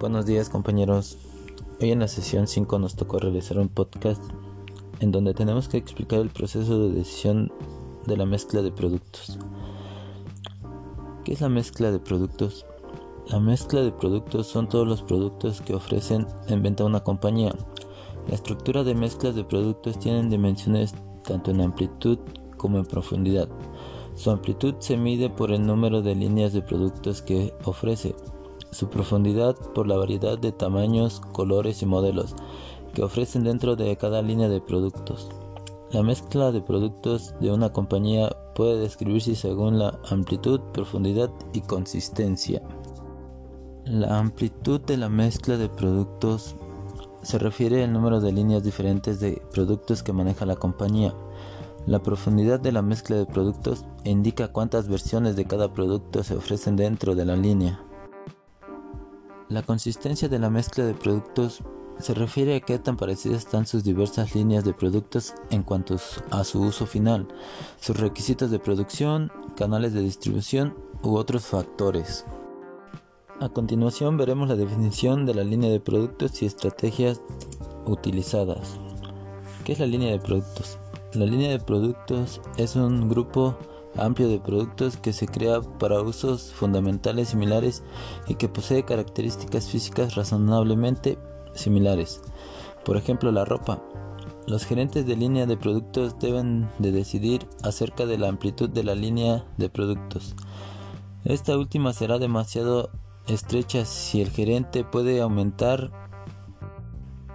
Buenos días compañeros. Hoy en la sesión 5 nos tocó realizar un podcast en donde tenemos que explicar el proceso de decisión de la mezcla de productos. ¿Qué es la mezcla de productos? La mezcla de productos son todos los productos que ofrecen en venta una compañía. La estructura de mezclas de productos tienen dimensiones tanto en amplitud como en profundidad. Su amplitud se mide por el número de líneas de productos que ofrece, su profundidad por la variedad de tamaños, colores y modelos que ofrecen dentro de cada línea de productos. La mezcla de productos de una compañía puede describirse según la amplitud, profundidad y consistencia. La amplitud de la mezcla de productos se refiere al número de líneas diferentes de productos que maneja la compañía. La profundidad de la mezcla de productos indica cuántas versiones de cada producto se ofrecen dentro de la línea. La consistencia de la mezcla de productos se refiere a qué tan parecidas están sus diversas líneas de productos en cuanto a su uso final, sus requisitos de producción, canales de distribución u otros factores. A continuación veremos la definición de la línea de productos y estrategias utilizadas. ¿Qué es la línea de productos? La línea de productos es un grupo amplio de productos que se crea para usos fundamentales similares y que posee características físicas razonablemente similares. Por ejemplo, la ropa. Los gerentes de línea de productos deben de decidir acerca de la amplitud de la línea de productos. Esta última será demasiado estrecha si el gerente puede aumentar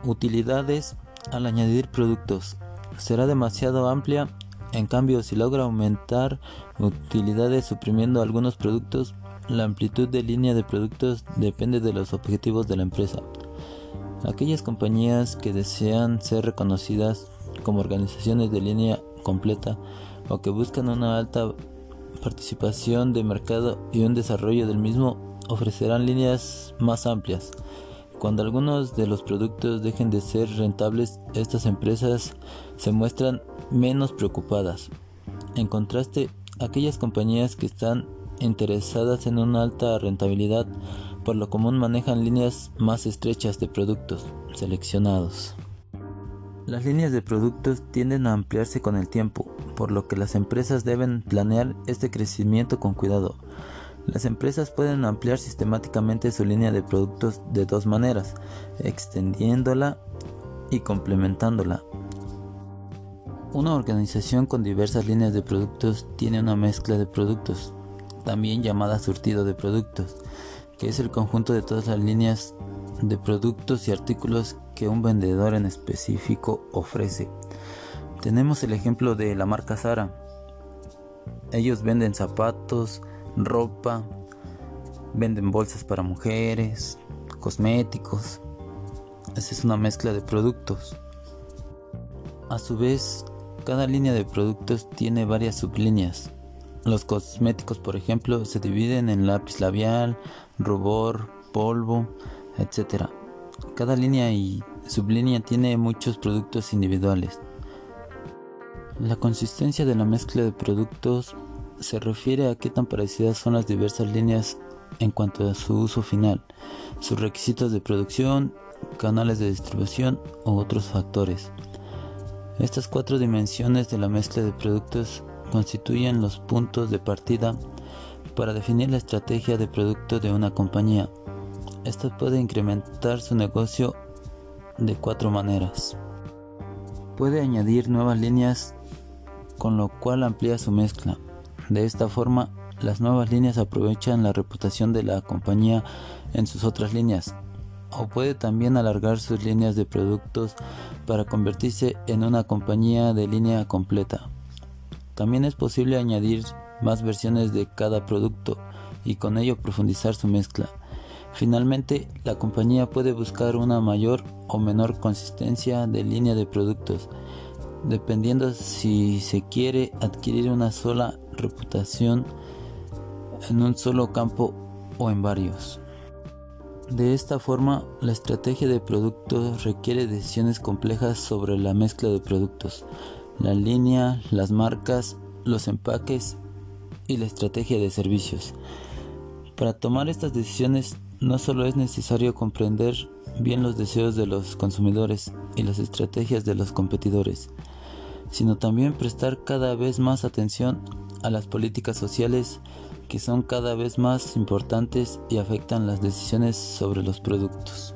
utilidades al añadir productos será demasiado amplia. En cambio, si logra aumentar utilidades suprimiendo algunos productos, la amplitud de línea de productos depende de los objetivos de la empresa. Aquellas compañías que desean ser reconocidas como organizaciones de línea completa o que buscan una alta participación de mercado y un desarrollo del mismo ofrecerán líneas más amplias. Cuando algunos de los productos dejen de ser rentables, estas empresas se muestran menos preocupadas. En contraste, aquellas compañías que están interesadas en una alta rentabilidad por lo común manejan líneas más estrechas de productos seleccionados. Las líneas de productos tienden a ampliarse con el tiempo, por lo que las empresas deben planear este crecimiento con cuidado. Las empresas pueden ampliar sistemáticamente su línea de productos de dos maneras, extendiéndola y complementándola. Una organización con diversas líneas de productos tiene una mezcla de productos, también llamada surtido de productos, que es el conjunto de todas las líneas de productos y artículos que un vendedor en específico ofrece. Tenemos el ejemplo de la marca Zara. Ellos venden zapatos, ropa, venden bolsas para mujeres, cosméticos. Esa es una mezcla de productos. A su vez, cada línea de productos tiene varias sublíneas. Los cosméticos, por ejemplo, se dividen en lápiz labial, rubor, polvo, etc. Cada línea y sublínea tiene muchos productos individuales. La consistencia de la mezcla de productos se refiere a qué tan parecidas son las diversas líneas en cuanto a su uso final, sus requisitos de producción, canales de distribución u otros factores. Estas cuatro dimensiones de la mezcla de productos constituyen los puntos de partida para definir la estrategia de producto de una compañía. Esta puede incrementar su negocio de cuatro maneras. Puede añadir nuevas líneas con lo cual amplía su mezcla. De esta forma, las nuevas líneas aprovechan la reputación de la compañía en sus otras líneas, o puede también alargar sus líneas de productos para convertirse en una compañía de línea completa. También es posible añadir más versiones de cada producto y con ello profundizar su mezcla. Finalmente, la compañía puede buscar una mayor o menor consistencia de línea de productos dependiendo si se quiere adquirir una sola reputación en un solo campo o en varios. De esta forma, la estrategia de productos requiere decisiones complejas sobre la mezcla de productos, la línea, las marcas, los empaques y la estrategia de servicios. Para tomar estas decisiones no solo es necesario comprender bien los deseos de los consumidores y las estrategias de los competidores, sino también prestar cada vez más atención a las políticas sociales que son cada vez más importantes y afectan las decisiones sobre los productos.